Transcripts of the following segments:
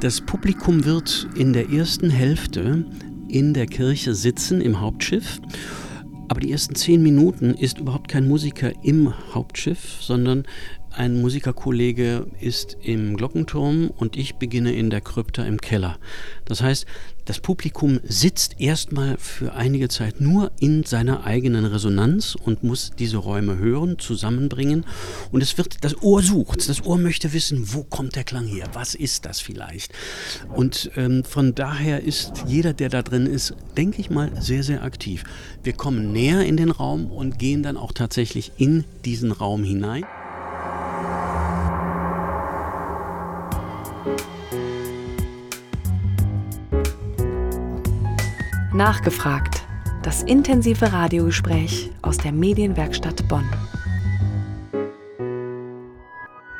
Das Publikum wird in der ersten Hälfte in der Kirche sitzen im Hauptschiff. Aber die ersten zehn Minuten ist überhaupt kein Musiker im Hauptschiff, sondern ein Musikerkollege ist im Glockenturm und ich beginne in der Krypta im Keller. Das heißt, das Publikum sitzt erstmal für einige Zeit nur in seiner eigenen Resonanz und muss diese Räume hören, zusammenbringen. Und es wird, das Ohr sucht, das Ohr möchte wissen, wo kommt der Klang her, was ist das vielleicht. Und ähm, von daher ist jeder, der da drin ist, denke ich mal, sehr, sehr aktiv. Wir kommen näher in den Raum und gehen dann auch tatsächlich in diesen Raum hinein. Nachgefragt. Das intensive Radiogespräch aus der Medienwerkstatt Bonn.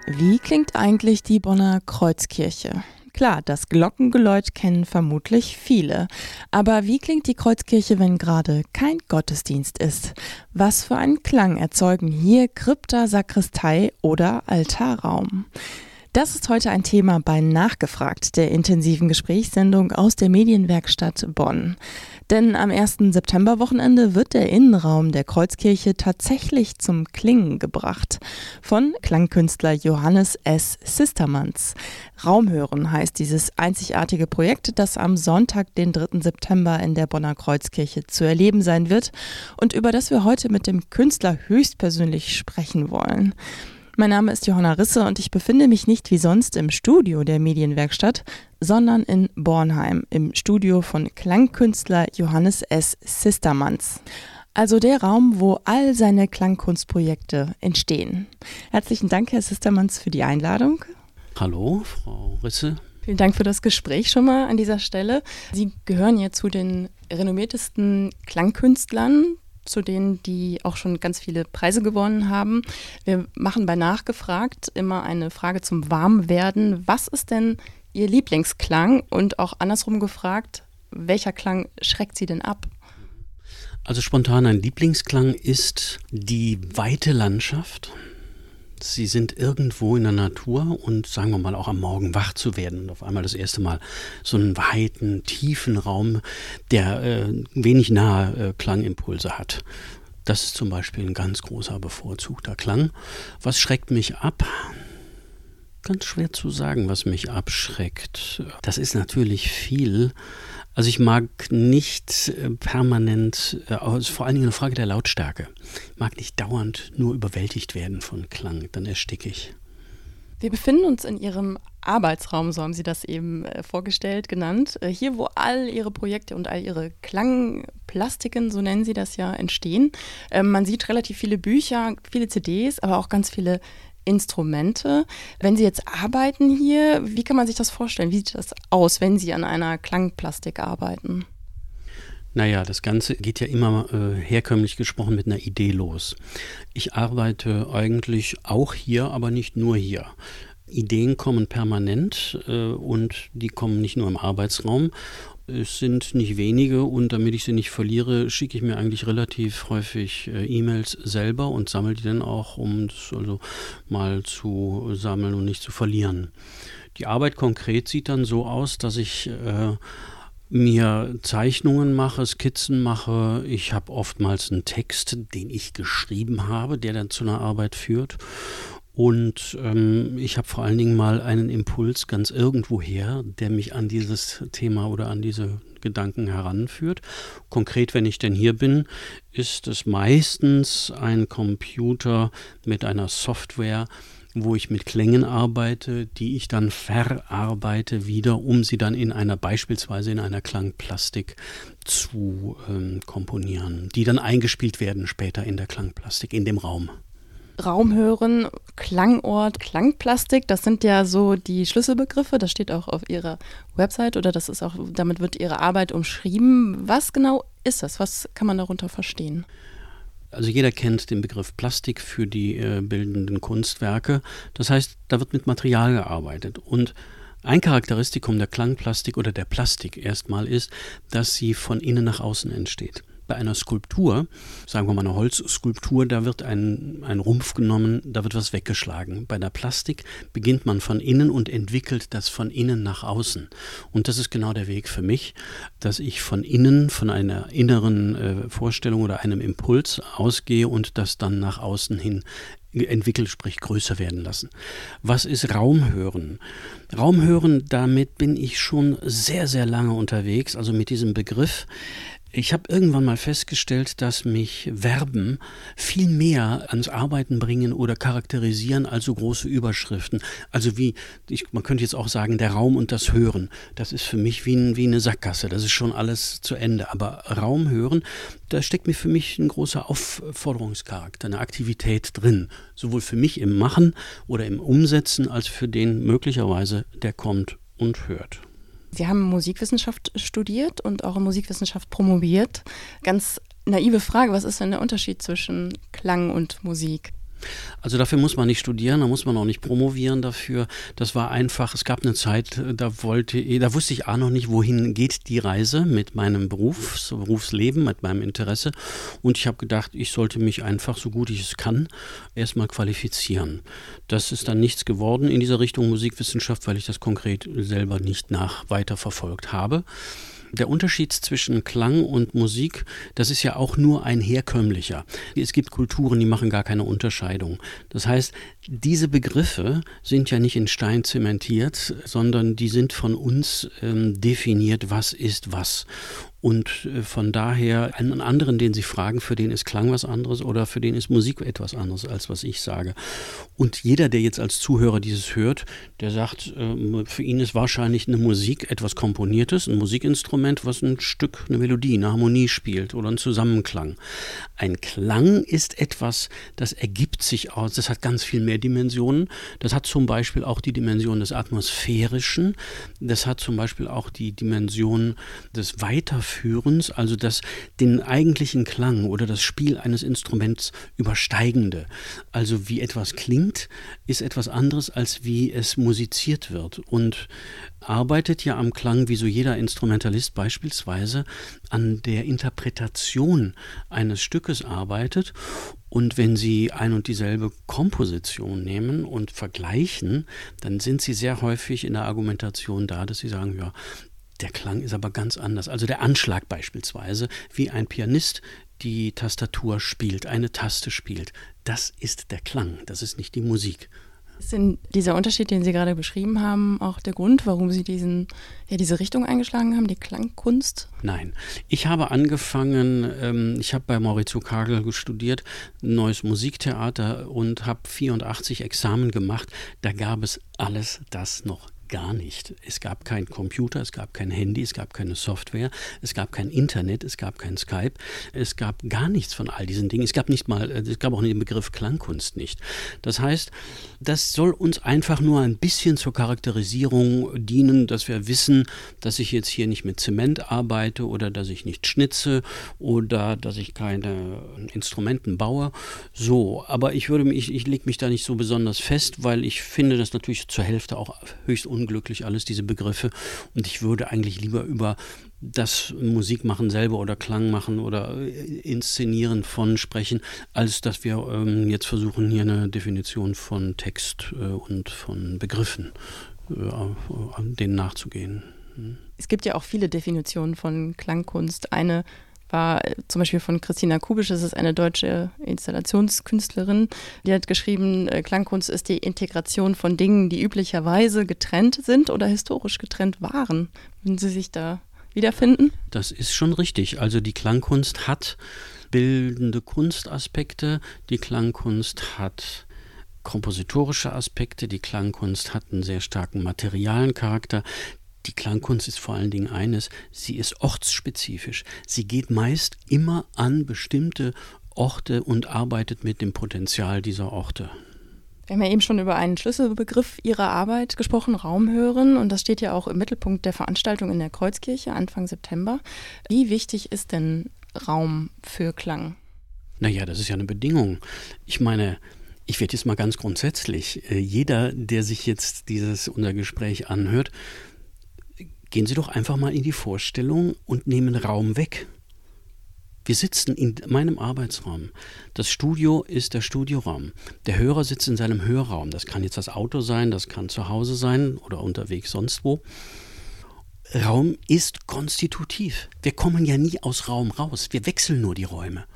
Wie klingt eigentlich die Bonner Kreuzkirche? Klar, das Glockengeläut kennen vermutlich viele. Aber wie klingt die Kreuzkirche, wenn gerade kein Gottesdienst ist? Was für einen Klang erzeugen hier Krypta, Sakristei oder Altarraum? Das ist heute ein Thema bei Nachgefragt, der intensiven Gesprächssendung aus der Medienwerkstatt Bonn. Denn am 1. Septemberwochenende wird der Innenraum der Kreuzkirche tatsächlich zum Klingen gebracht. Von Klangkünstler Johannes S. Sistermanns. Raumhören heißt dieses einzigartige Projekt, das am Sonntag, den 3. September in der Bonner Kreuzkirche zu erleben sein wird und über das wir heute mit dem Künstler höchstpersönlich sprechen wollen. Mein Name ist Johanna Risse und ich befinde mich nicht wie sonst im Studio der Medienwerkstatt, sondern in Bornheim im Studio von Klangkünstler Johannes S. Sistermanns. Also der Raum, wo all seine Klangkunstprojekte entstehen. Herzlichen Dank, Herr Sistermanns, für die Einladung. Hallo, Frau Risse. Vielen Dank für das Gespräch schon mal an dieser Stelle. Sie gehören ja zu den renommiertesten Klangkünstlern zu denen, die auch schon ganz viele Preise gewonnen haben. Wir machen bei Nachgefragt immer eine Frage zum Warmwerden. Was ist denn Ihr Lieblingsklang? Und auch andersrum gefragt, welcher Klang schreckt Sie denn ab? Also spontan ein Lieblingsklang ist die weite Landschaft Sie sind irgendwo in der Natur und sagen wir mal auch am Morgen wach zu werden und auf einmal das erste Mal so einen weiten, tiefen Raum, der äh, wenig nahe äh, Klangimpulse hat. Das ist zum Beispiel ein ganz großer bevorzugter Klang. Was schreckt mich ab? Ganz schwer zu sagen, was mich abschreckt. Das ist natürlich viel. Also ich mag nicht äh, permanent, ist vor allen Dingen eine Frage der Lautstärke. Ich mag nicht dauernd nur überwältigt werden von Klang, dann ersticke ich. Wir befinden uns in Ihrem Arbeitsraum, so haben Sie das eben äh, vorgestellt, genannt. Hier, wo all Ihre Projekte und all Ihre Klangplastiken, so nennen Sie das ja, entstehen. Ähm, man sieht relativ viele Bücher, viele CDs, aber auch ganz viele Instrumente. Wenn Sie jetzt arbeiten hier, wie kann man sich das vorstellen? Wie sieht das aus, wenn Sie an einer Klangplastik arbeiten? Naja, das Ganze geht ja immer äh, herkömmlich gesprochen mit einer Idee los. Ich arbeite eigentlich auch hier, aber nicht nur hier. Ideen kommen permanent äh, und die kommen nicht nur im Arbeitsraum es sind nicht wenige und damit ich sie nicht verliere, schicke ich mir eigentlich relativ häufig äh, E-Mails selber und sammle die dann auch, um es also mal zu sammeln und nicht zu verlieren. Die Arbeit konkret sieht dann so aus, dass ich äh, mir Zeichnungen mache, Skizzen mache. Ich habe oftmals einen Text, den ich geschrieben habe, der dann zu einer Arbeit führt. Und ähm, ich habe vor allen Dingen mal einen Impuls ganz irgendwoher, der mich an dieses Thema oder an diese Gedanken heranführt. Konkret, wenn ich denn hier bin, ist es meistens ein Computer mit einer Software, wo ich mit Klängen arbeite, die ich dann verarbeite wieder, um sie dann in einer beispielsweise in einer Klangplastik zu ähm, komponieren, die dann eingespielt werden später in der Klangplastik in dem Raum. Raum hören, Klangort, Klangplastik, das sind ja so die Schlüsselbegriffe. Das steht auch auf Ihrer Website oder das ist auch, damit wird Ihre Arbeit umschrieben. Was genau ist das? Was kann man darunter verstehen? Also jeder kennt den Begriff Plastik für die äh, bildenden Kunstwerke. Das heißt, da wird mit Material gearbeitet. Und ein Charakteristikum der Klangplastik oder der Plastik erstmal ist, dass sie von innen nach außen entsteht. Bei einer Skulptur, sagen wir mal eine Holzskulptur, da wird ein, ein Rumpf genommen, da wird was weggeschlagen. Bei der Plastik beginnt man von innen und entwickelt das von innen nach außen. Und das ist genau der Weg für mich, dass ich von innen, von einer inneren äh, Vorstellung oder einem Impuls ausgehe und das dann nach außen hin entwickelt, sprich größer werden lassen. Was ist Raumhören? Raumhören, damit bin ich schon sehr, sehr lange unterwegs, also mit diesem Begriff. Ich habe irgendwann mal festgestellt, dass mich Verben viel mehr ans Arbeiten bringen oder charakterisieren als so große Überschriften. Also wie, ich, man könnte jetzt auch sagen, der Raum und das Hören. Das ist für mich wie, ein, wie eine Sackgasse. Das ist schon alles zu Ende. Aber Raum hören, da steckt mir für mich ein großer Aufforderungscharakter, eine Aktivität drin. Sowohl für mich im Machen oder im Umsetzen als für den möglicherweise, der kommt und hört. Sie haben Musikwissenschaft studiert und auch in Musikwissenschaft promoviert. Ganz naive Frage, was ist denn der Unterschied zwischen Klang und Musik? Also dafür muss man nicht studieren, da muss man auch nicht promovieren dafür. Das war einfach, es gab eine Zeit, da wollte, da wusste ich auch noch nicht, wohin geht die Reise mit meinem Berufs, Berufsleben, mit meinem Interesse. Und ich habe gedacht, ich sollte mich einfach, so gut ich es kann, erstmal qualifizieren. Das ist dann nichts geworden in dieser Richtung Musikwissenschaft, weil ich das konkret selber nicht nach weiter verfolgt habe der Unterschied zwischen Klang und Musik, das ist ja auch nur ein herkömmlicher. Es gibt Kulturen, die machen gar keine Unterscheidung. Das heißt, diese Begriffe sind ja nicht in Stein zementiert, sondern die sind von uns ähm, definiert, was ist was. Und äh, von daher einen anderen, den Sie fragen, für den ist Klang was anderes oder für den ist Musik etwas anderes, als was ich sage. Und jeder, der jetzt als Zuhörer dieses hört, der sagt, ähm, für ihn ist wahrscheinlich eine Musik etwas Komponiertes, ein Musikinstrument, was ein Stück, eine Melodie, eine Harmonie spielt oder ein Zusammenklang. Ein Klang ist etwas, das ergibt sich aus, das hat ganz viel mehr Dimensionen. Das hat zum Beispiel auch die Dimension des Atmosphärischen, das hat zum Beispiel auch die Dimension des Weiterführens Führens, also das den eigentlichen Klang oder das Spiel eines Instruments übersteigende. Also wie etwas klingt, ist etwas anderes, als wie es musiziert wird. Und arbeitet ja am Klang, wie so jeder Instrumentalist beispielsweise, an der Interpretation eines Stückes arbeitet. Und wenn Sie ein und dieselbe Komposition nehmen und vergleichen, dann sind Sie sehr häufig in der Argumentation da, dass Sie sagen, ja, der Klang ist aber ganz anders. Also der Anschlag beispielsweise, wie ein Pianist die Tastatur spielt, eine Taste spielt. Das ist der Klang, das ist nicht die Musik. Ist denn dieser Unterschied, den Sie gerade beschrieben haben, auch der Grund, warum Sie diesen, ja, diese Richtung eingeschlagen haben, die Klangkunst? Nein. Ich habe angefangen, ähm, ich habe bei Maurizio Kagel studiert, neues Musiktheater und habe 84 Examen gemacht. Da gab es alles das noch gar nicht. Es gab keinen Computer, es gab kein Handy, es gab keine Software, es gab kein Internet, es gab kein Skype, es gab gar nichts von all diesen Dingen. Es gab nicht mal, es gab auch den Begriff Klangkunst nicht. Das heißt, das soll uns einfach nur ein bisschen zur Charakterisierung dienen, dass wir wissen, dass ich jetzt hier nicht mit Zement arbeite oder dass ich nicht schnitze oder dass ich keine Instrumenten baue. So, aber ich würde mich, ich, ich lege mich da nicht so besonders fest, weil ich finde das natürlich zur Hälfte auch höchst unglücklich, alles diese Begriffe. Und ich würde eigentlich lieber über das Musikmachen selber oder Klang machen oder äh, Inszenieren von sprechen, als dass wir ähm, jetzt versuchen, hier eine Definition von Text äh, und von Begriffen äh, denen nachzugehen. Hm. Es gibt ja auch viele Definitionen von Klangkunst. Eine war zum Beispiel von Christina Kubisch, das ist eine deutsche Installationskünstlerin, die hat geschrieben, äh, Klangkunst ist die Integration von Dingen, die üblicherweise getrennt sind oder historisch getrennt waren. Würden Sie sich da wiederfinden? Das ist schon richtig. Also die Klangkunst hat bildende Kunstaspekte, die Klangkunst hat kompositorische Aspekte, die Klangkunst hat einen sehr starken materialen Charakter, die Klangkunst ist vor allen Dingen eines, sie ist ortsspezifisch. Sie geht meist immer an bestimmte Orte und arbeitet mit dem Potenzial dieser Orte. Wir haben ja eben schon über einen Schlüsselbegriff Ihrer Arbeit gesprochen, Raumhören, und das steht ja auch im Mittelpunkt der Veranstaltung in der Kreuzkirche Anfang September. Wie wichtig ist denn Raum für Klang? Naja, das ist ja eine Bedingung. Ich meine, ich werde jetzt mal ganz grundsätzlich, äh, jeder, der sich jetzt dieses unser Gespräch anhört, Gehen Sie doch einfach mal in die Vorstellung und nehmen Raum weg. Wir sitzen in meinem Arbeitsraum. Das Studio ist der Studioraum. Der Hörer sitzt in seinem Hörraum. Das kann jetzt das Auto sein, das kann zu Hause sein oder unterwegs sonst wo. Raum ist konstitutiv. Wir kommen ja nie aus Raum raus. Wir wechseln nur die Räume.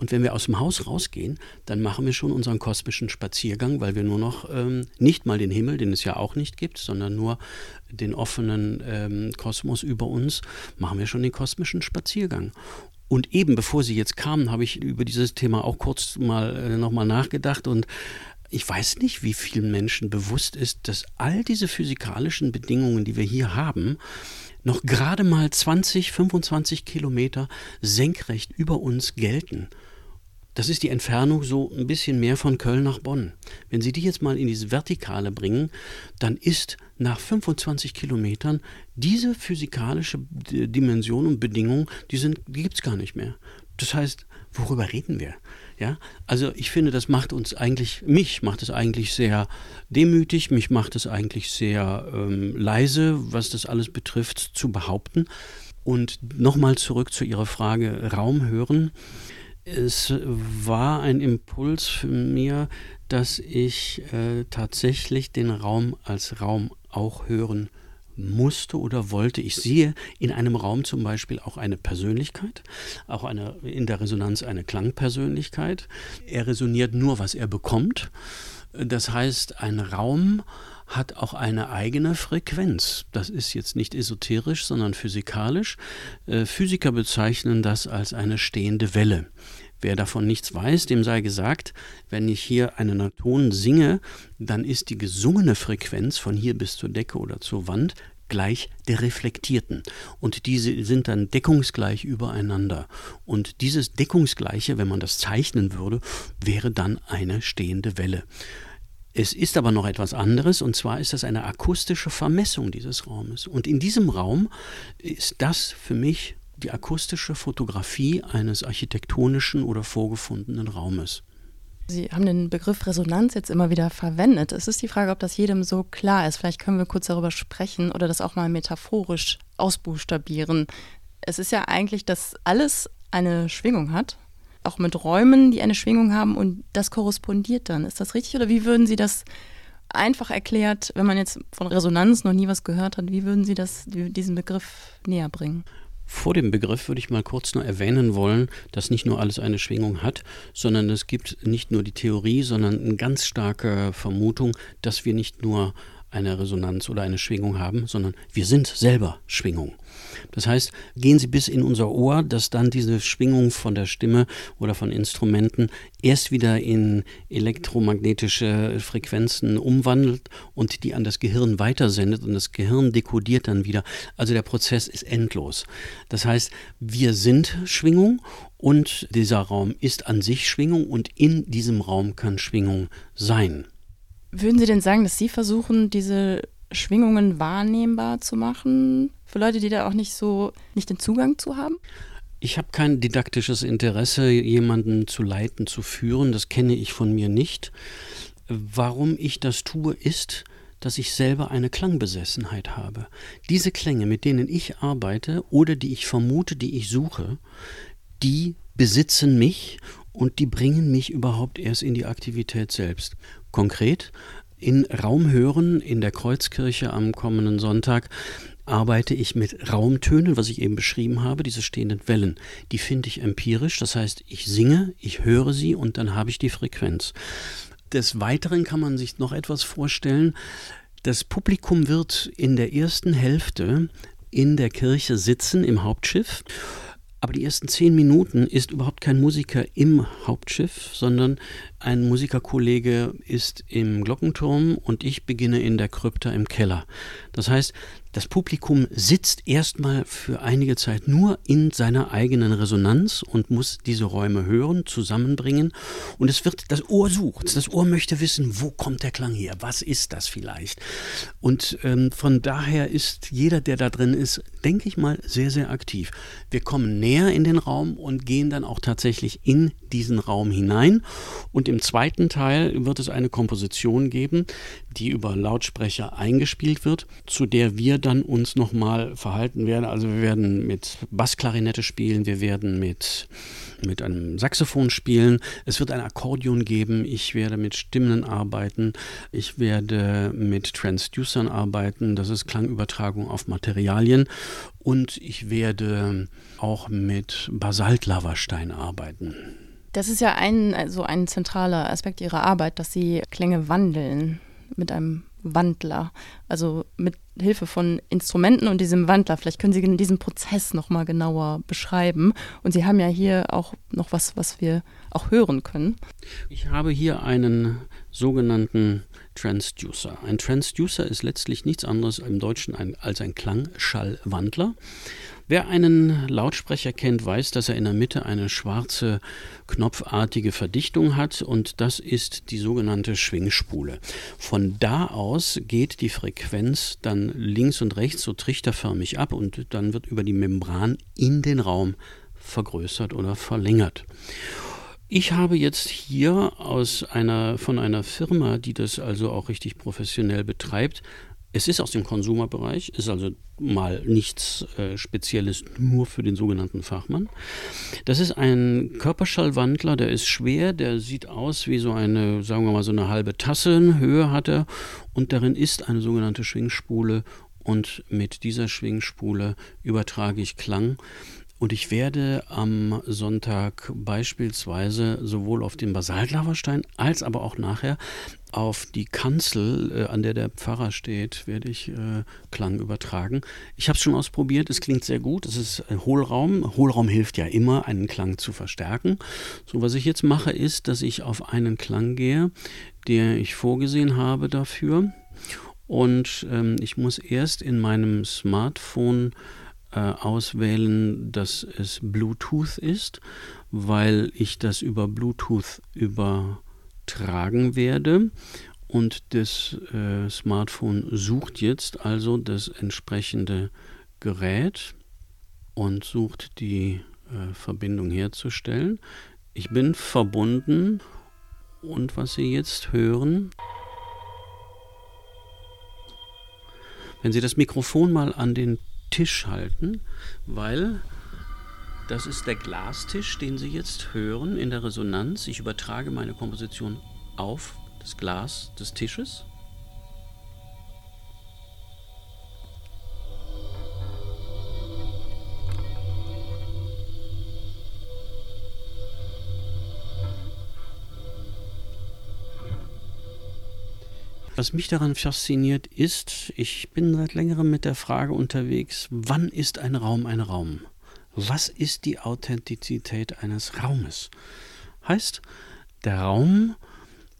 Und wenn wir aus dem Haus rausgehen, dann machen wir schon unseren kosmischen Spaziergang, weil wir nur noch ähm, nicht mal den Himmel, den es ja auch nicht gibt, sondern nur den offenen ähm, Kosmos über uns, machen wir schon den kosmischen Spaziergang. Und eben bevor Sie jetzt kamen, habe ich über dieses Thema auch kurz mal äh, nochmal nachgedacht und ich weiß nicht, wie vielen Menschen bewusst ist, dass all diese physikalischen Bedingungen, die wir hier haben, noch gerade mal 20, 25 Kilometer senkrecht über uns gelten. Das ist die Entfernung so ein bisschen mehr von Köln nach Bonn. Wenn Sie die jetzt mal in diese Vertikale bringen, dann ist nach 25 Kilometern diese physikalische Dimension und Bedingung, die, die gibt es gar nicht mehr. Das heißt, worüber reden wir? Ja, also ich finde, das macht uns eigentlich, mich macht es eigentlich sehr demütig, mich macht es eigentlich sehr ähm, leise, was das alles betrifft, zu behaupten. Und nochmal zurück zu Ihrer Frage Raum hören es war ein Impuls für mir, dass ich äh, tatsächlich den Raum als Raum auch hören musste oder wollte. Ich sehe in einem Raum zum Beispiel auch eine Persönlichkeit, auch eine, in der Resonanz eine Klangpersönlichkeit. Er resoniert nur, was er bekommt. Das heißt, ein Raum hat auch eine eigene Frequenz. Das ist jetzt nicht esoterisch, sondern physikalisch. Äh, Physiker bezeichnen das als eine stehende Welle. Wer davon nichts weiß, dem sei gesagt, wenn ich hier einen Ton singe, dann ist die gesungene Frequenz von hier bis zur Decke oder zur Wand gleich der reflektierten. Und diese sind dann deckungsgleich übereinander. Und dieses Deckungsgleiche, wenn man das zeichnen würde, wäre dann eine stehende Welle. Es ist aber noch etwas anderes, und zwar ist das eine akustische Vermessung dieses Raumes. Und in diesem Raum ist das für mich die akustische Fotografie eines architektonischen oder vorgefundenen Raumes. Sie haben den Begriff Resonanz jetzt immer wieder verwendet. Es ist die Frage, ob das jedem so klar ist. Vielleicht können wir kurz darüber sprechen oder das auch mal metaphorisch ausbuchstabieren. Es ist ja eigentlich, dass alles eine Schwingung hat, auch mit Räumen, die eine Schwingung haben und das korrespondiert dann. Ist das richtig oder wie würden Sie das einfach erklärt, wenn man jetzt von Resonanz noch nie was gehört hat, wie würden Sie das, diesen Begriff näher bringen? Vor dem Begriff würde ich mal kurz nur erwähnen wollen, dass nicht nur alles eine Schwingung hat, sondern es gibt nicht nur die Theorie, sondern eine ganz starke Vermutung, dass wir nicht nur eine Resonanz oder eine Schwingung haben, sondern wir sind selber Schwingung. Das heißt, gehen Sie bis in unser Ohr, dass dann diese Schwingung von der Stimme oder von Instrumenten erst wieder in elektromagnetische Frequenzen umwandelt und die an das Gehirn weitersendet und das Gehirn dekodiert dann wieder. Also der Prozess ist endlos. Das heißt, wir sind Schwingung und dieser Raum ist an sich Schwingung und in diesem Raum kann Schwingung sein. Würden Sie denn sagen, dass Sie versuchen, diese Schwingungen wahrnehmbar zu machen für Leute, die da auch nicht so nicht den Zugang zu haben? Ich habe kein didaktisches Interesse, jemanden zu leiten, zu führen. Das kenne ich von mir nicht. Warum ich das tue, ist, dass ich selber eine Klangbesessenheit habe. Diese Klänge, mit denen ich arbeite oder die ich vermute, die ich suche, die besitzen mich und die bringen mich überhaupt erst in die Aktivität selbst. Konkret, in Raumhören in der Kreuzkirche am kommenden Sonntag arbeite ich mit Raumtönen, was ich eben beschrieben habe, diese stehenden Wellen. Die finde ich empirisch, das heißt, ich singe, ich höre sie und dann habe ich die Frequenz. Des Weiteren kann man sich noch etwas vorstellen. Das Publikum wird in der ersten Hälfte in der Kirche sitzen im Hauptschiff aber die ersten zehn Minuten ist überhaupt kein Musiker im Hauptschiff, sondern ein Musikerkollege ist im Glockenturm und ich beginne in der Krypta im Keller. Das heißt, das Publikum sitzt erstmal für einige Zeit nur in seiner eigenen Resonanz und muss diese Räume hören, zusammenbringen. Und es wird, das Ohr sucht, das Ohr möchte wissen, wo kommt der Klang her, was ist das vielleicht. Und ähm, von daher ist jeder, der da drin ist, denke ich mal, sehr, sehr aktiv. Wir kommen näher in den Raum und gehen dann auch tatsächlich in diesen Raum hinein. Und im zweiten Teil wird es eine Komposition geben, die über Lautsprecher eingespielt wird, zu der wir dann uns nochmal verhalten werden. Also wir werden mit Bassklarinette spielen, wir werden mit, mit einem Saxophon spielen, es wird ein Akkordeon geben, ich werde mit Stimmen arbeiten, ich werde mit Transducern arbeiten, das ist Klangübertragung auf Materialien und ich werde auch mit Basaltlavastein arbeiten. Das ist ja ein, also ein zentraler Aspekt Ihrer Arbeit, dass Sie Klänge wandeln mit einem Wandler, also mit Hilfe von Instrumenten und diesem Wandler. Vielleicht können Sie diesen Prozess noch mal genauer beschreiben. Und Sie haben ja hier auch noch was, was wir auch hören können. Ich habe hier einen sogenannten Transducer. Ein Transducer ist letztlich nichts anderes im Deutschen als ein Klangschallwandler. Wer einen Lautsprecher kennt, weiß, dass er in der Mitte eine schwarze knopfartige Verdichtung hat und das ist die sogenannte Schwingspule. Von da aus geht die Frequenz dann links und rechts so trichterförmig ab und dann wird über die Membran in den Raum vergrößert oder verlängert. Ich habe jetzt hier aus einer, von einer Firma, die das also auch richtig professionell betreibt, es ist aus dem Konsumerbereich, ist also mal nichts äh, Spezielles nur für den sogenannten Fachmann. Das ist ein Körperschallwandler, der ist schwer, der sieht aus wie so eine, sagen wir mal, so eine halbe Tasse Höhe hat er. Und darin ist eine sogenannte Schwingspule. Und mit dieser Schwingspule übertrage ich Klang. Und ich werde am Sonntag beispielsweise sowohl auf den Basaltlavastein als aber auch nachher auf die Kanzel, äh, an der der Pfarrer steht, werde ich äh, Klang übertragen. Ich habe es schon ausprobiert, es klingt sehr gut. Es ist Hohlraum. Hohlraum hilft ja immer, einen Klang zu verstärken. So, was ich jetzt mache, ist, dass ich auf einen Klang gehe, der ich vorgesehen habe dafür. Und ähm, ich muss erst in meinem Smartphone äh, auswählen, dass es Bluetooth ist, weil ich das über Bluetooth übertragen werde. Und das äh, Smartphone sucht jetzt also das entsprechende Gerät und sucht die äh, Verbindung herzustellen. Ich bin verbunden und was Sie jetzt hören, wenn Sie das Mikrofon mal an den Tisch halten, weil das ist der Glastisch, den Sie jetzt hören in der Resonanz. Ich übertrage meine Komposition auf das Glas des Tisches. Was mich daran fasziniert ist, ich bin seit längerem mit der Frage unterwegs, wann ist ein Raum ein Raum? Was ist die Authentizität eines Raumes? Heißt, der Raum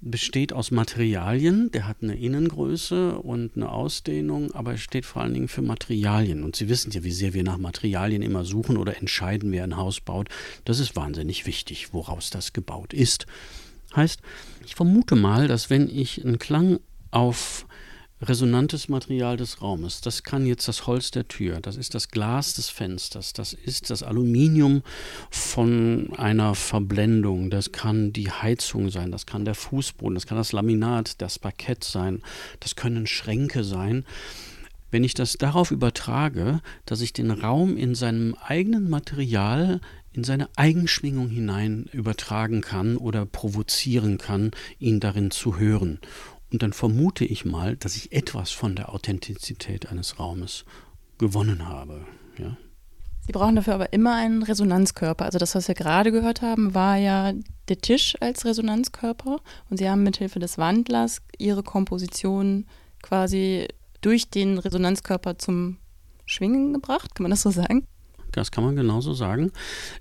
besteht aus Materialien, der hat eine Innengröße und eine Ausdehnung, aber er steht vor allen Dingen für Materialien. Und Sie wissen ja, wie sehr wir nach Materialien immer suchen oder entscheiden, wer ein Haus baut. Das ist wahnsinnig wichtig, woraus das gebaut ist. Heißt, ich vermute mal, dass wenn ich einen Klang auf resonantes Material des Raumes. Das kann jetzt das Holz der Tür, das ist das Glas des Fensters, das ist das Aluminium von einer Verblendung, das kann die Heizung sein, das kann der Fußboden, das kann das Laminat, das Parkett sein, das können Schränke sein. Wenn ich das darauf übertrage, dass ich den Raum in seinem eigenen Material in seine Eigenschwingung hinein übertragen kann oder provozieren kann, ihn darin zu hören. Und dann vermute ich mal, dass ich etwas von der Authentizität eines Raumes gewonnen habe. Ja. Sie brauchen dafür aber immer einen Resonanzkörper. Also das, was wir gerade gehört haben, war ja der Tisch als Resonanzkörper. Und Sie haben mithilfe des Wandlers Ihre Komposition quasi durch den Resonanzkörper zum Schwingen gebracht. Kann man das so sagen? Das kann man genauso sagen.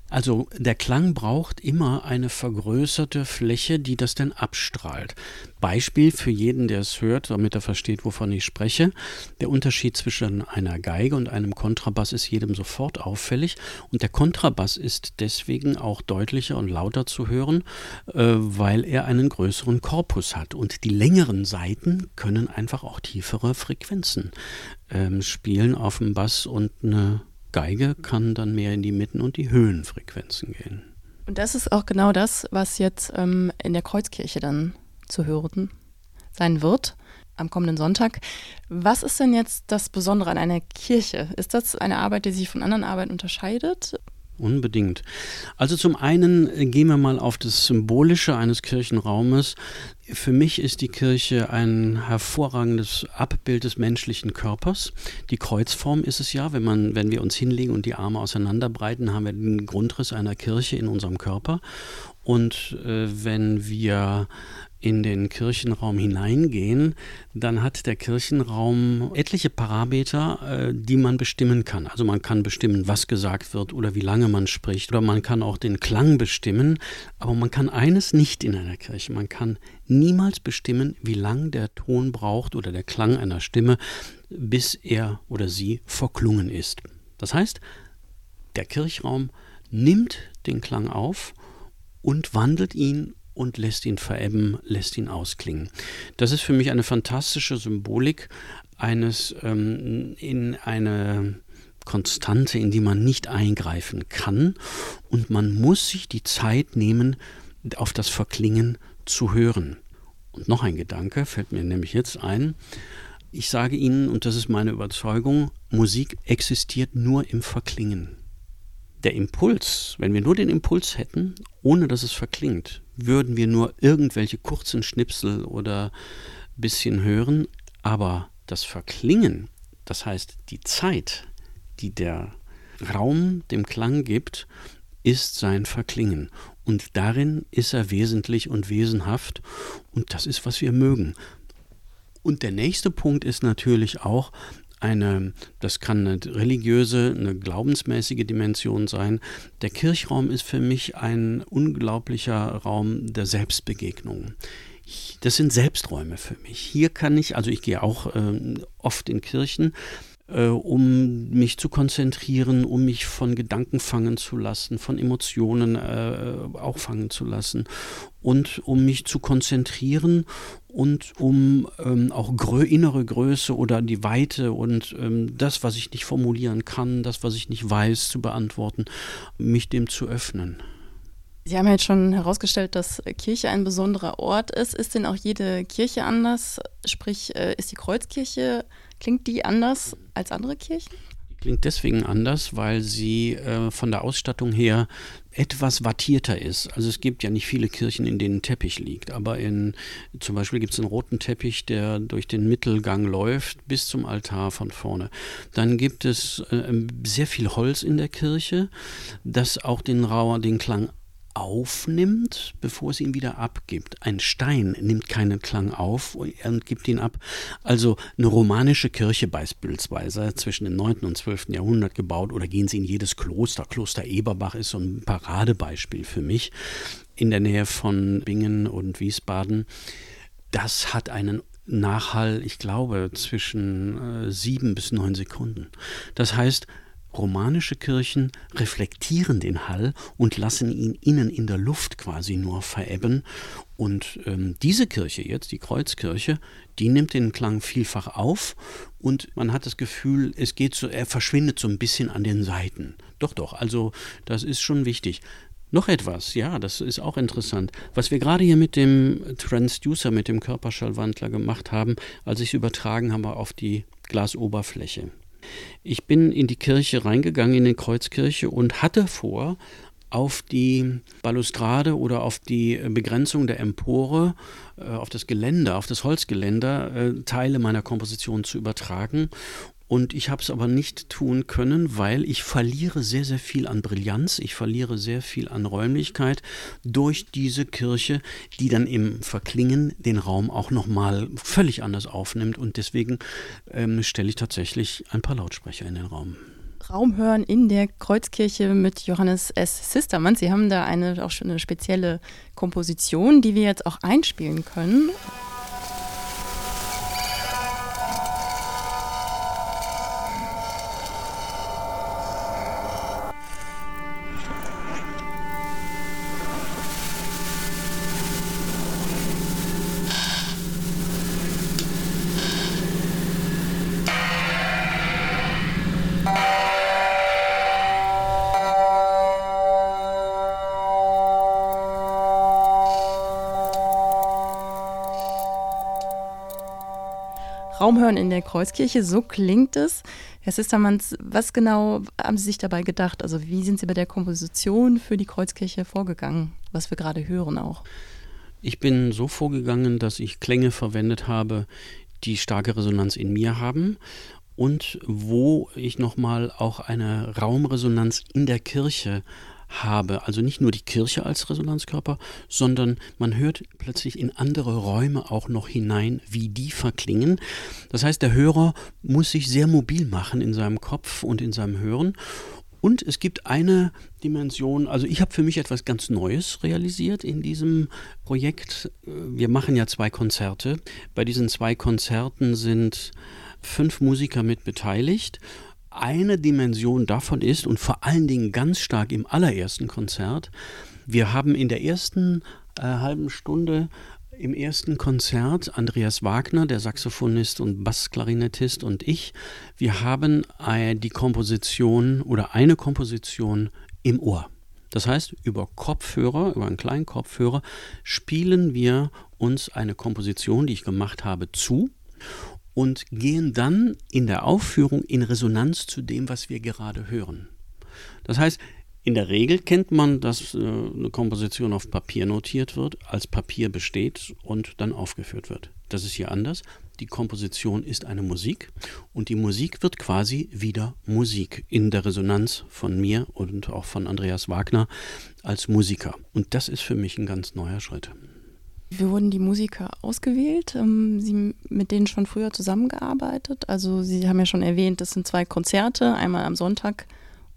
Also der Klang braucht immer eine vergrößerte Fläche, die das dann abstrahlt. Beispiel für jeden, der es hört, damit er versteht, wovon ich spreche. Der Unterschied zwischen einer Geige und einem Kontrabass ist jedem sofort auffällig. Und der Kontrabass ist deswegen auch deutlicher und lauter zu hören, äh, weil er einen größeren Korpus hat. Und die längeren Saiten können einfach auch tiefere Frequenzen ähm, spielen auf dem Bass und eine Geige kann dann mehr in die Mitten- und die Höhenfrequenzen gehen. Und das ist auch genau das, was jetzt ähm, in der Kreuzkirche dann zu hören sein wird. am kommenden Sonntag. Was ist denn jetzt das Besondere an einer Kirche? Ist das eine Arbeit, die sich von anderen Arbeiten unterscheidet? Unbedingt. Also zum einen äh, gehen wir mal auf das Symbolische eines Kirchenraumes. Für mich ist die Kirche ein hervorragendes Abbild des menschlichen Körpers. Die Kreuzform ist es ja, wenn, man, wenn wir uns hinlegen und die Arme auseinanderbreiten, haben wir den Grundriss einer Kirche in unserem Körper. Und äh, wenn wir in den Kirchenraum hineingehen, dann hat der Kirchenraum etliche Parameter, äh, die man bestimmen kann. Also man kann bestimmen, was gesagt wird oder wie lange man spricht oder man kann auch den Klang bestimmen, aber man kann eines nicht in einer Kirche. Man kann niemals bestimmen, wie lang der Ton braucht oder der Klang einer Stimme, bis er oder sie verklungen ist. Das heißt, der Kirchraum nimmt den Klang auf und wandelt ihn und lässt ihn verebben, lässt ihn ausklingen. Das ist für mich eine fantastische Symbolik eines ähm, in eine Konstante, in die man nicht eingreifen kann und man muss sich die Zeit nehmen, auf das Verklingen zu hören. Und noch ein Gedanke fällt mir nämlich jetzt ein. Ich sage Ihnen, und das ist meine Überzeugung, Musik existiert nur im Verklingen. Der Impuls, wenn wir nur den Impuls hätten, ohne dass es verklingt, würden wir nur irgendwelche kurzen Schnipsel oder bisschen hören, aber das Verklingen, das heißt die Zeit, die der Raum dem Klang gibt, ist sein Verklingen. Und darin ist er wesentlich und wesenhaft. Und das ist, was wir mögen. Und der nächste Punkt ist natürlich auch, eine, das kann eine religiöse, eine glaubensmäßige Dimension sein. Der Kirchraum ist für mich ein unglaublicher Raum der Selbstbegegnung. Das sind Selbsträume für mich. Hier kann ich, also ich gehe auch äh, oft in Kirchen, äh, um mich zu konzentrieren, um mich von Gedanken fangen zu lassen, von Emotionen äh, auch fangen zu lassen und um mich zu konzentrieren und um ähm, auch grö innere Größe oder die Weite und ähm, das, was ich nicht formulieren kann, das, was ich nicht weiß, zu beantworten, mich dem zu öffnen. Sie haben ja jetzt schon herausgestellt, dass Kirche ein besonderer Ort ist. Ist denn auch jede Kirche anders? Sprich, äh, ist die Kreuzkirche Klingt die anders als andere Kirchen? Klingt deswegen anders, weil sie äh, von der Ausstattung her etwas wattierter ist. Also es gibt ja nicht viele Kirchen, in denen Teppich liegt, aber in zum Beispiel gibt es einen roten Teppich, der durch den Mittelgang läuft bis zum Altar von vorne. Dann gibt es äh, sehr viel Holz in der Kirche, das auch den Rauer, den Klang aufnimmt, bevor es ihn wieder abgibt. Ein Stein nimmt keinen Klang auf und gibt ihn ab. Also eine romanische Kirche beispielsweise zwischen dem 9. und 12. Jahrhundert gebaut oder gehen Sie in jedes Kloster. Kloster Eberbach ist so ein Paradebeispiel für mich in der Nähe von Bingen und Wiesbaden. Das hat einen Nachhall, ich glaube, zwischen äh, sieben bis neun Sekunden. Das heißt, Romanische Kirchen reflektieren den Hall und lassen ihn innen in der Luft quasi nur verebben. Und ähm, diese Kirche jetzt, die Kreuzkirche, die nimmt den Klang vielfach auf und man hat das Gefühl, es geht so, er verschwindet so ein bisschen an den Seiten. Doch, doch, also das ist schon wichtig. Noch etwas, ja, das ist auch interessant. Was wir gerade hier mit dem Transducer, mit dem Körperschallwandler gemacht haben, als ich es übertragen habe auf die Glasoberfläche. Ich bin in die Kirche reingegangen, in die Kreuzkirche und hatte vor, auf die Balustrade oder auf die Begrenzung der Empore, äh, auf das Geländer, auf das Holzgeländer äh, Teile meiner Komposition zu übertragen und ich habe es aber nicht tun können, weil ich verliere sehr, sehr viel an Brillanz, ich verliere sehr viel an Räumlichkeit durch diese Kirche, die dann im Verklingen den Raum auch nochmal völlig anders aufnimmt. Und deswegen ähm, stelle ich tatsächlich ein paar Lautsprecher in den Raum. Raum hören in der Kreuzkirche mit Johannes S. Sistermann. Sie haben da eine auch schon eine spezielle Komposition, die wir jetzt auch einspielen können. Raumhören in der Kreuzkirche, so klingt es. Herr Sistermanns, was genau haben Sie sich dabei gedacht? Also wie sind Sie bei der Komposition für die Kreuzkirche vorgegangen, was wir gerade hören auch? Ich bin so vorgegangen, dass ich Klänge verwendet habe, die starke Resonanz in mir haben und wo ich nochmal auch eine Raumresonanz in der Kirche habe. Also nicht nur die Kirche als Resonanzkörper, sondern man hört plötzlich in andere Räume auch noch hinein, wie die verklingen. Das heißt, der Hörer muss sich sehr mobil machen in seinem Kopf und in seinem Hören. Und es gibt eine Dimension, also ich habe für mich etwas ganz Neues realisiert in diesem Projekt. Wir machen ja zwei Konzerte. Bei diesen zwei Konzerten sind fünf Musiker mit beteiligt eine Dimension davon ist und vor allen Dingen ganz stark im allerersten Konzert, wir haben in der ersten äh, halben Stunde im ersten Konzert Andreas Wagner, der Saxophonist und Bassklarinettist und ich, wir haben äh, die Komposition oder eine Komposition im Ohr. Das heißt, über Kopfhörer, über einen kleinen Kopfhörer spielen wir uns eine Komposition, die ich gemacht habe, zu und gehen dann in der Aufführung in Resonanz zu dem, was wir gerade hören. Das heißt, in der Regel kennt man, dass äh, eine Komposition auf Papier notiert wird, als Papier besteht und dann aufgeführt wird. Das ist hier anders. Die Komposition ist eine Musik und die Musik wird quasi wieder Musik in der Resonanz von mir und auch von Andreas Wagner als Musiker. Und das ist für mich ein ganz neuer Schritt. Wie wurden die Musiker ausgewählt? Ähm, Sie mit denen schon früher zusammengearbeitet? Also Sie haben ja schon erwähnt, das sind zwei Konzerte, einmal am Sonntag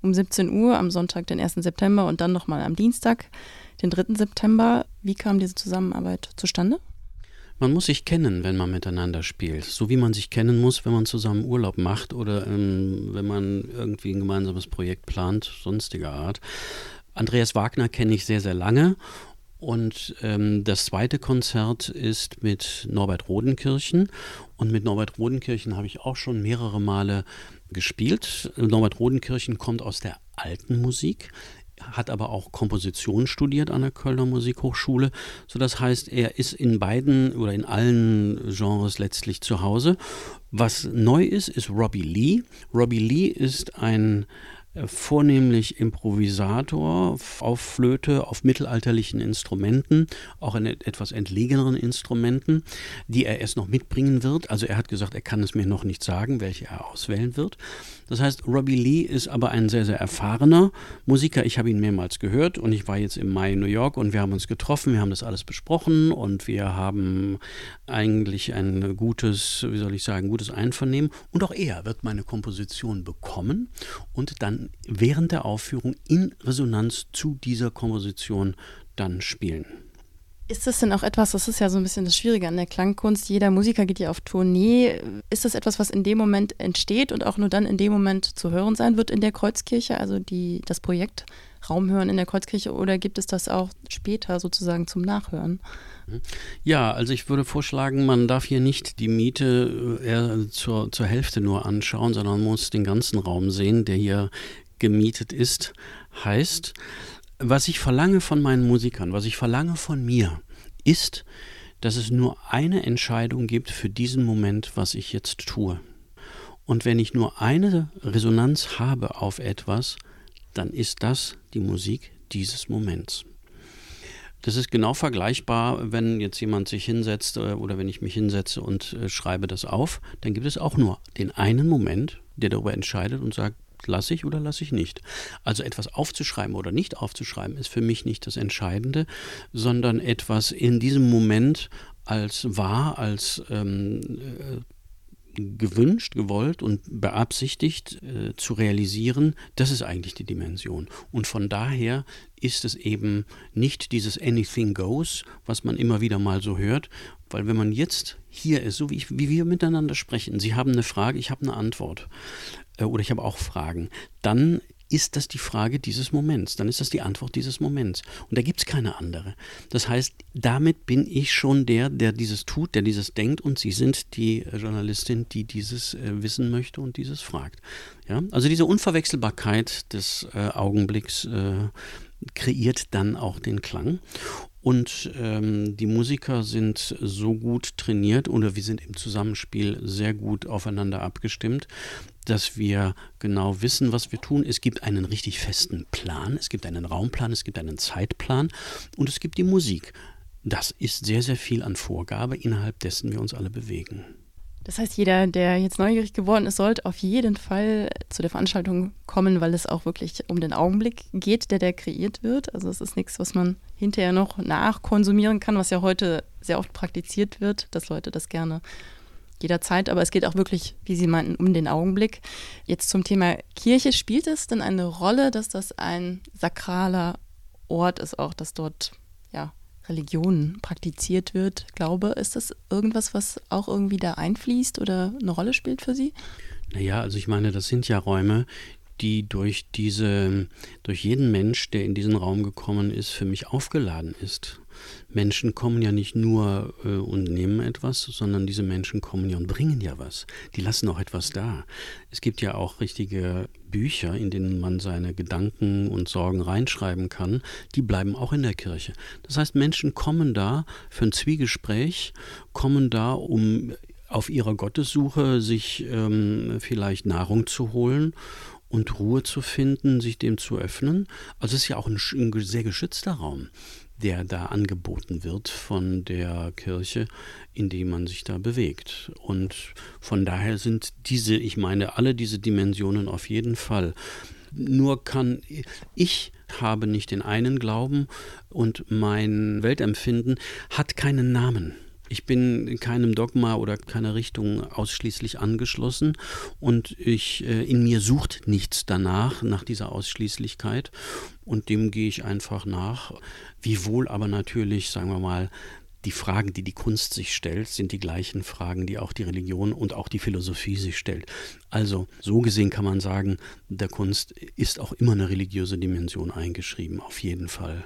um 17 Uhr, am Sonntag, den 1. September und dann nochmal am Dienstag, den 3. September. Wie kam diese Zusammenarbeit zustande? Man muss sich kennen, wenn man miteinander spielt. So wie man sich kennen muss, wenn man zusammen Urlaub macht oder ähm, wenn man irgendwie ein gemeinsames Projekt plant, sonstiger Art. Andreas Wagner kenne ich sehr, sehr lange und ähm, das zweite Konzert ist mit Norbert Rodenkirchen. Und mit Norbert Rodenkirchen habe ich auch schon mehrere Male gespielt. Norbert Rodenkirchen kommt aus der alten Musik hat aber auch Komposition studiert an der Kölner Musikhochschule. So das heißt, er ist in beiden oder in allen Genres letztlich zu Hause. Was neu ist, ist Robbie Lee. Robbie Lee ist ein vornehmlich Improvisator auf Flöte, auf mittelalterlichen Instrumenten, auch in etwas entlegeneren Instrumenten, die er erst noch mitbringen wird. Also er hat gesagt, er kann es mir noch nicht sagen, welche er auswählen wird. Das heißt, Robbie Lee ist aber ein sehr, sehr erfahrener Musiker. Ich habe ihn mehrmals gehört und ich war jetzt im Mai in New York und wir haben uns getroffen, wir haben das alles besprochen und wir haben eigentlich ein gutes, wie soll ich sagen, gutes Einvernehmen. Und auch er wird meine Komposition bekommen und dann während der Aufführung in Resonanz zu dieser Komposition dann spielen. Ist das denn auch etwas, das ist ja so ein bisschen das Schwierige an der Klangkunst, jeder Musiker geht ja auf Tournee. Ist das etwas, was in dem Moment entsteht und auch nur dann in dem Moment zu hören sein wird in der Kreuzkirche, also die, das Projekt Raumhören in der Kreuzkirche, oder gibt es das auch später sozusagen zum Nachhören? Mhm. Ja, also ich würde vorschlagen, man darf hier nicht die Miete äh, zur, zur Hälfte nur anschauen, sondern man muss den ganzen Raum sehen, der hier gemietet ist. Heißt, was ich verlange von meinen Musikern, was ich verlange von mir, ist, dass es nur eine Entscheidung gibt für diesen Moment, was ich jetzt tue. Und wenn ich nur eine Resonanz habe auf etwas, dann ist das die Musik dieses Moments. Das ist genau vergleichbar, wenn jetzt jemand sich hinsetzt äh, oder wenn ich mich hinsetze und äh, schreibe das auf, dann gibt es auch nur den einen Moment, der darüber entscheidet und sagt, lasse ich oder lasse ich nicht. Also etwas aufzuschreiben oder nicht aufzuschreiben ist für mich nicht das Entscheidende, sondern etwas in diesem Moment als wahr, als ähm, äh, gewünscht, gewollt und beabsichtigt äh, zu realisieren, das ist eigentlich die Dimension. Und von daher ist es eben nicht dieses Anything Goes, was man immer wieder mal so hört, weil wenn man jetzt hier ist, so wie, ich, wie wir miteinander sprechen, Sie haben eine Frage, ich habe eine Antwort, oder ich habe auch Fragen, dann ist das die Frage dieses Moments, dann ist das die Antwort dieses Moments. Und da gibt es keine andere. Das heißt, damit bin ich schon der, der dieses tut, der dieses denkt und Sie sind die Journalistin, die dieses äh, wissen möchte und dieses fragt. Ja? Also diese Unverwechselbarkeit des äh, Augenblicks äh, kreiert dann auch den Klang. Und ähm, die Musiker sind so gut trainiert oder wir sind im Zusammenspiel sehr gut aufeinander abgestimmt, dass wir genau wissen, was wir tun. Es gibt einen richtig festen Plan, es gibt einen Raumplan, es gibt einen Zeitplan und es gibt die Musik. Das ist sehr, sehr viel an Vorgabe, innerhalb dessen wir uns alle bewegen. Das heißt, jeder, der jetzt neugierig geworden ist, sollte auf jeden Fall zu der Veranstaltung kommen, weil es auch wirklich um den Augenblick geht, der da kreiert wird. Also es ist nichts, was man hinterher noch nachkonsumieren kann, was ja heute sehr oft praktiziert wird, dass Leute das gerne jederzeit, aber es geht auch wirklich, wie Sie meinten, um den Augenblick. Jetzt zum Thema Kirche. Spielt es denn eine Rolle, dass das ein sakraler Ort ist, auch dass dort ja, Religion praktiziert wird, Glaube, ist das irgendwas, was auch irgendwie da einfließt oder eine Rolle spielt für Sie? Naja, also ich meine, das sind ja Räume, die durch diese, durch jeden Mensch, der in diesen Raum gekommen ist, für mich aufgeladen ist. Menschen kommen ja nicht nur äh, und nehmen etwas, sondern diese Menschen kommen ja und bringen ja was. Die lassen auch etwas da. Es gibt ja auch richtige Bücher, in denen man seine Gedanken und Sorgen reinschreiben kann. Die bleiben auch in der Kirche. Das heißt, Menschen kommen da für ein Zwiegespräch, kommen da, um auf ihrer Gottessuche sich ähm, vielleicht Nahrung zu holen und Ruhe zu finden, sich dem zu öffnen. Also es ist ja auch ein, ein sehr geschützter Raum der da angeboten wird von der Kirche, in die man sich da bewegt. Und von daher sind diese, ich meine, alle diese Dimensionen auf jeden Fall. Nur kann ich habe nicht den einen Glauben und mein Weltempfinden hat keinen Namen. Ich bin keinem Dogma oder keiner Richtung ausschließlich angeschlossen und ich äh, in mir sucht nichts danach, nach dieser Ausschließlichkeit und dem gehe ich einfach nach. Wiewohl aber natürlich, sagen wir mal, die Fragen, die die Kunst sich stellt, sind die gleichen Fragen, die auch die Religion und auch die Philosophie sich stellt. Also so gesehen kann man sagen, der Kunst ist auch immer eine religiöse Dimension eingeschrieben, auf jeden Fall.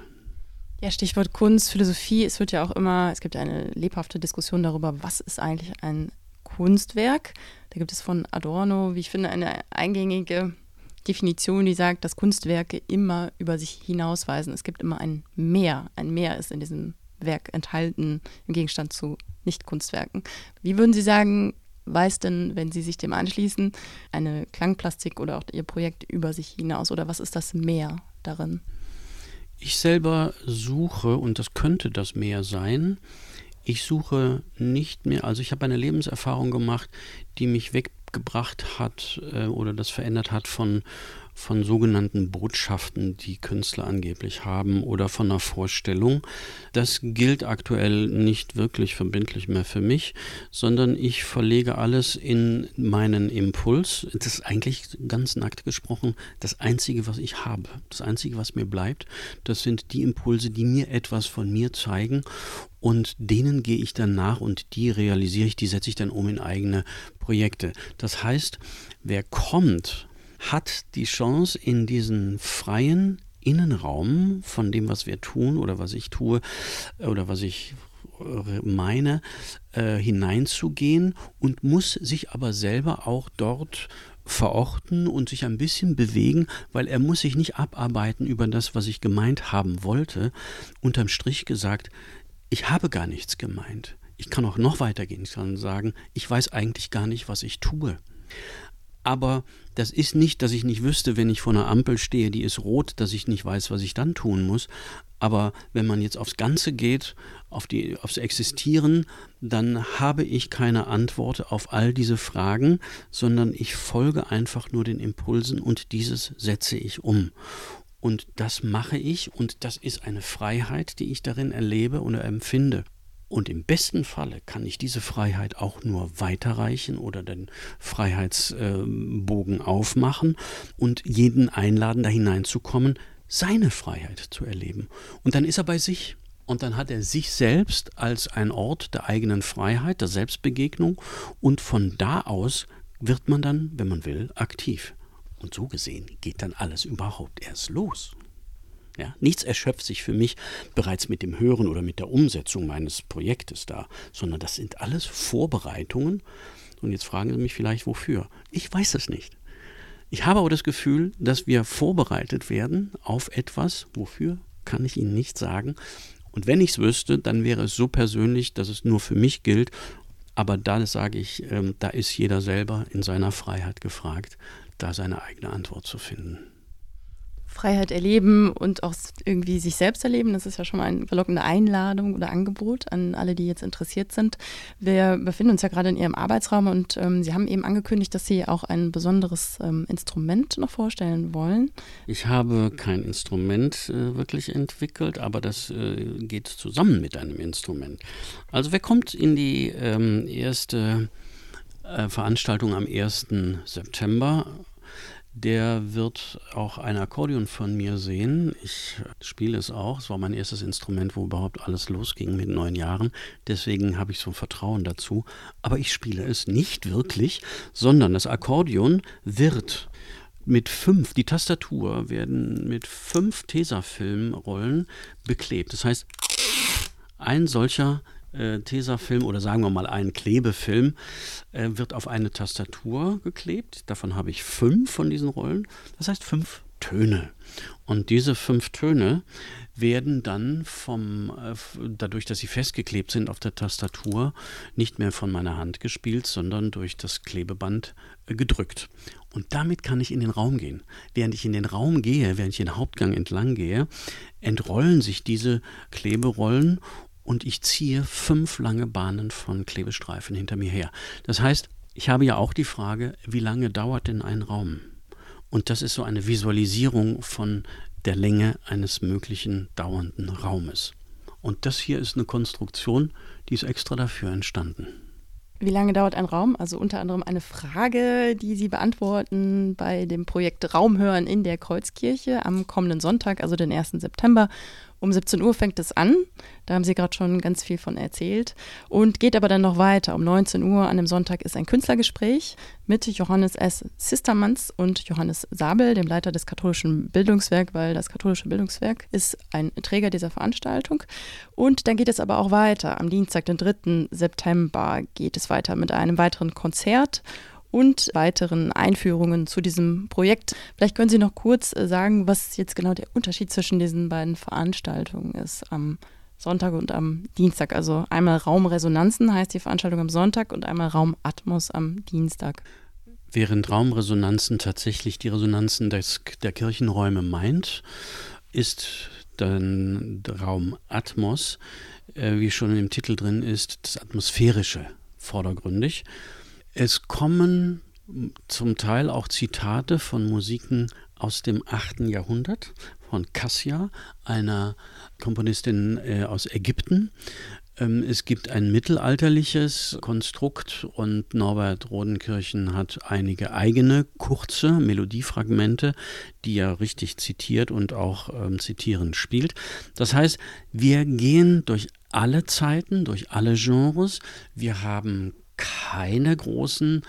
Ja, Stichwort Kunst, Philosophie. Es wird ja auch immer, es gibt eine lebhafte Diskussion darüber, was ist eigentlich ein Kunstwerk. Da gibt es von Adorno, wie ich finde, eine eingängige Definition, die sagt, dass Kunstwerke immer über sich hinausweisen. Es gibt immer ein Mehr. Ein Mehr ist in diesem Werk enthalten, im Gegenstand zu Nicht-Kunstwerken. Wie würden Sie sagen, weist denn, wenn Sie sich dem anschließen, eine Klangplastik oder auch Ihr Projekt über sich hinaus? Oder was ist das Mehr darin? Ich selber suche, und das könnte das mehr sein, ich suche nicht mehr, also ich habe eine Lebenserfahrung gemacht, die mich weggebracht hat äh, oder das verändert hat von von sogenannten Botschaften, die Künstler angeblich haben oder von einer Vorstellung. Das gilt aktuell nicht wirklich verbindlich mehr für mich, sondern ich verlege alles in meinen Impuls. Das ist eigentlich ganz nackt gesprochen das Einzige, was ich habe. Das Einzige, was mir bleibt, das sind die Impulse, die mir etwas von mir zeigen und denen gehe ich dann nach und die realisiere ich, die setze ich dann um in eigene Projekte. Das heißt, wer kommt, hat die Chance, in diesen freien Innenraum von dem, was wir tun oder was ich tue oder was ich äh, meine, äh, hineinzugehen und muss sich aber selber auch dort verorten und sich ein bisschen bewegen, weil er muss sich nicht abarbeiten über das, was ich gemeint haben wollte. Unterm Strich gesagt, ich habe gar nichts gemeint. Ich kann auch noch weitergehen. Ich kann sagen, ich weiß eigentlich gar nicht, was ich tue. Aber das ist nicht, dass ich nicht wüsste, wenn ich vor einer Ampel stehe, die ist rot, dass ich nicht weiß, was ich dann tun muss. Aber wenn man jetzt aufs Ganze geht, auf die, aufs Existieren, dann habe ich keine Antwort auf all diese Fragen, sondern ich folge einfach nur den Impulsen und dieses setze ich um. Und das mache ich und das ist eine Freiheit, die ich darin erlebe oder empfinde. Und im besten Falle kann ich diese Freiheit auch nur weiterreichen oder den Freiheitsbogen aufmachen und jeden einladen, da hineinzukommen, seine Freiheit zu erleben. Und dann ist er bei sich. Und dann hat er sich selbst als ein Ort der eigenen Freiheit, der Selbstbegegnung. Und von da aus wird man dann, wenn man will, aktiv. Und so gesehen geht dann alles überhaupt erst los. Ja, nichts erschöpft sich für mich bereits mit dem Hören oder mit der Umsetzung meines Projektes da, sondern das sind alles Vorbereitungen. Und jetzt fragen Sie mich vielleicht, wofür? Ich weiß es nicht. Ich habe aber das Gefühl, dass wir vorbereitet werden auf etwas, wofür kann ich Ihnen nicht sagen. Und wenn ich es wüsste, dann wäre es so persönlich, dass es nur für mich gilt. Aber da sage ich, ähm, da ist jeder selber in seiner Freiheit gefragt, da seine eigene Antwort zu finden. Freiheit erleben und auch irgendwie sich selbst erleben. Das ist ja schon mal eine verlockende Einladung oder Angebot an alle, die jetzt interessiert sind. Wir befinden uns ja gerade in Ihrem Arbeitsraum und ähm, Sie haben eben angekündigt, dass Sie auch ein besonderes ähm, Instrument noch vorstellen wollen. Ich habe kein Instrument äh, wirklich entwickelt, aber das äh, geht zusammen mit einem Instrument. Also wer kommt in die ähm, erste äh, Veranstaltung am 1. September der wird auch ein Akkordeon von mir sehen. Ich spiele es auch. Es war mein erstes Instrument, wo überhaupt alles losging mit neun Jahren. Deswegen habe ich so ein Vertrauen dazu. Aber ich spiele es nicht wirklich, sondern das Akkordeon wird mit fünf, die Tastatur werden mit fünf Tesafilmrollen beklebt. Das heißt, ein solcher äh, Tesafilm oder sagen wir mal ein Klebefilm äh, wird auf eine Tastatur geklebt. Davon habe ich fünf von diesen Rollen. Das heißt fünf Töne. Und diese fünf Töne werden dann vom, äh, dadurch, dass sie festgeklebt sind auf der Tastatur, nicht mehr von meiner Hand gespielt, sondern durch das Klebeband äh, gedrückt. Und damit kann ich in den Raum gehen. Während ich in den Raum gehe, während ich den Hauptgang entlang gehe, entrollen sich diese Kleberollen und ich ziehe fünf lange Bahnen von Klebestreifen hinter mir her. Das heißt, ich habe ja auch die Frage, wie lange dauert denn ein Raum? Und das ist so eine Visualisierung von der Länge eines möglichen dauernden Raumes. Und das hier ist eine Konstruktion, die ist extra dafür entstanden. Wie lange dauert ein Raum? Also unter anderem eine Frage, die Sie beantworten bei dem Projekt Raumhören in der Kreuzkirche am kommenden Sonntag, also den 1. September. Um 17 Uhr fängt es an. Da haben Sie gerade schon ganz viel von erzählt. Und geht aber dann noch weiter. Um 19 Uhr an dem Sonntag ist ein Künstlergespräch mit Johannes S. Sistermanns und Johannes Sabel, dem Leiter des katholischen Bildungswerk, weil das katholische Bildungswerk ist ein Träger dieser Veranstaltung. Und dann geht es aber auch weiter. Am Dienstag, den 3. September, geht es weiter mit einem weiteren Konzert und weiteren Einführungen zu diesem Projekt. Vielleicht können Sie noch kurz äh, sagen, was jetzt genau der Unterschied zwischen diesen beiden Veranstaltungen ist am Sonntag und am Dienstag. Also einmal Raumresonanzen heißt die Veranstaltung am Sonntag und einmal Raumatmos am Dienstag. Während Raumresonanzen tatsächlich die Resonanzen des, der Kirchenräume meint, ist dann Raum Atmos, äh, wie schon im Titel drin ist, das Atmosphärische vordergründig. Es kommen zum Teil auch Zitate von Musiken aus dem 8. Jahrhundert, von Cassia, einer Komponistin äh, aus Ägypten. Ähm, es gibt ein mittelalterliches Konstrukt und Norbert Rodenkirchen hat einige eigene kurze Melodiefragmente, die er richtig zitiert und auch ähm, zitierend spielt. Das heißt, wir gehen durch alle Zeiten, durch alle Genres. Wir haben keine großen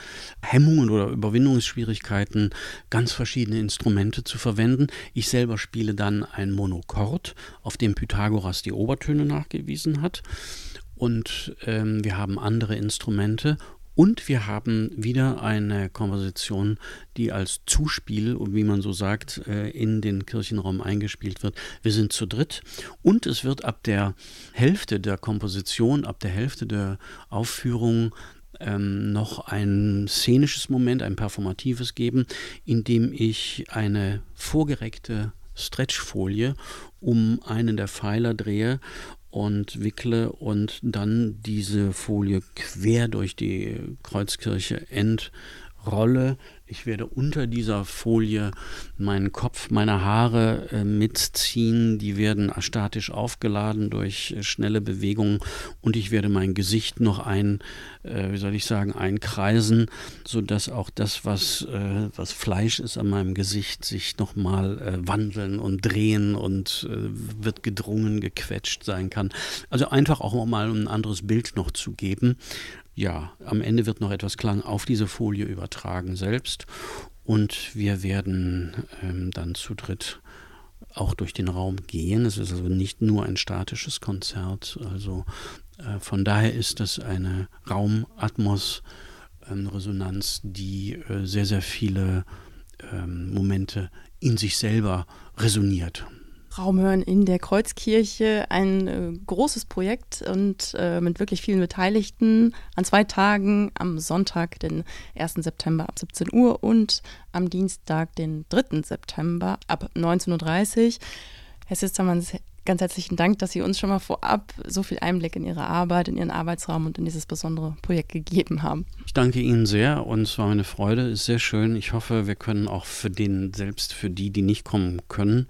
Hemmungen oder Überwindungsschwierigkeiten, ganz verschiedene Instrumente zu verwenden. Ich selber spiele dann ein Monochord, auf dem Pythagoras die Obertöne nachgewiesen hat. Und ähm, wir haben andere Instrumente und wir haben wieder eine Komposition, die als Zuspiel, wie man so sagt, äh, in den Kirchenraum eingespielt wird. Wir sind zu dritt und es wird ab der Hälfte der Komposition, ab der Hälfte der Aufführung ähm, noch ein szenisches Moment, ein performatives geben, in dem ich eine vorgereckte Stretchfolie um einen der Pfeiler drehe und wickle und dann diese Folie quer durch die Kreuzkirche entrolle ich werde unter dieser Folie meinen Kopf, meine Haare äh, mitziehen. Die werden statisch aufgeladen durch äh, schnelle Bewegungen und ich werde mein Gesicht noch ein, äh, wie soll ich sagen, einkreisen, sodass auch das, was, äh, was Fleisch ist an meinem Gesicht, sich nochmal äh, wandeln und drehen und äh, wird gedrungen, gequetscht sein kann. Also einfach auch mal ein anderes Bild noch zu geben ja, am Ende wird noch etwas Klang auf diese Folie übertragen selbst und wir werden ähm, dann zu dritt auch durch den Raum gehen. Es ist also nicht nur ein statisches Konzert. Also äh, von daher ist das eine Raumatmos-Resonanz, ähm, die äh, sehr, sehr viele ähm, Momente in sich selber resoniert. Raum hören in der Kreuzkirche. Ein äh, großes Projekt und äh, mit wirklich vielen Beteiligten an zwei Tagen, am Sonntag, den 1. September ab 17 Uhr und am Dienstag, den 3. September ab 19.30 Uhr. Herr Sistermanns, ganz herzlichen Dank, dass Sie uns schon mal vorab so viel Einblick in Ihre Arbeit, in Ihren Arbeitsraum und in dieses besondere Projekt gegeben haben. Ich danke Ihnen sehr und es war eine Freude, ist sehr schön. Ich hoffe, wir können auch für den, selbst für die, die nicht kommen können,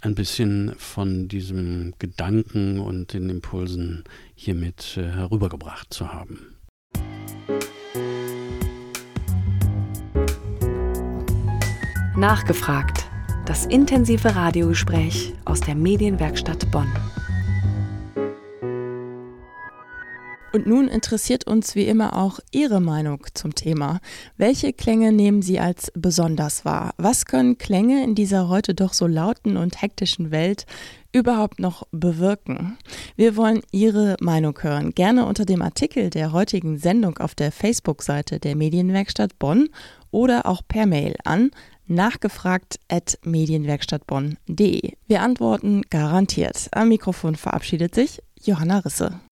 ein bisschen von diesem Gedanken und den Impulsen hiermit äh, herübergebracht zu haben. Nachgefragt. Das intensive Radiogespräch aus der Medienwerkstatt Bonn. Und nun interessiert uns wie immer auch Ihre Meinung zum Thema. Welche Klänge nehmen Sie als besonders wahr? Was können Klänge in dieser heute doch so lauten und hektischen Welt überhaupt noch bewirken? Wir wollen Ihre Meinung hören. Gerne unter dem Artikel der heutigen Sendung auf der Facebook-Seite der Medienwerkstatt Bonn oder auch per Mail an nachgefragt at medienwerkstattbonn.de. Wir antworten garantiert. Am Mikrofon verabschiedet sich Johanna Risse.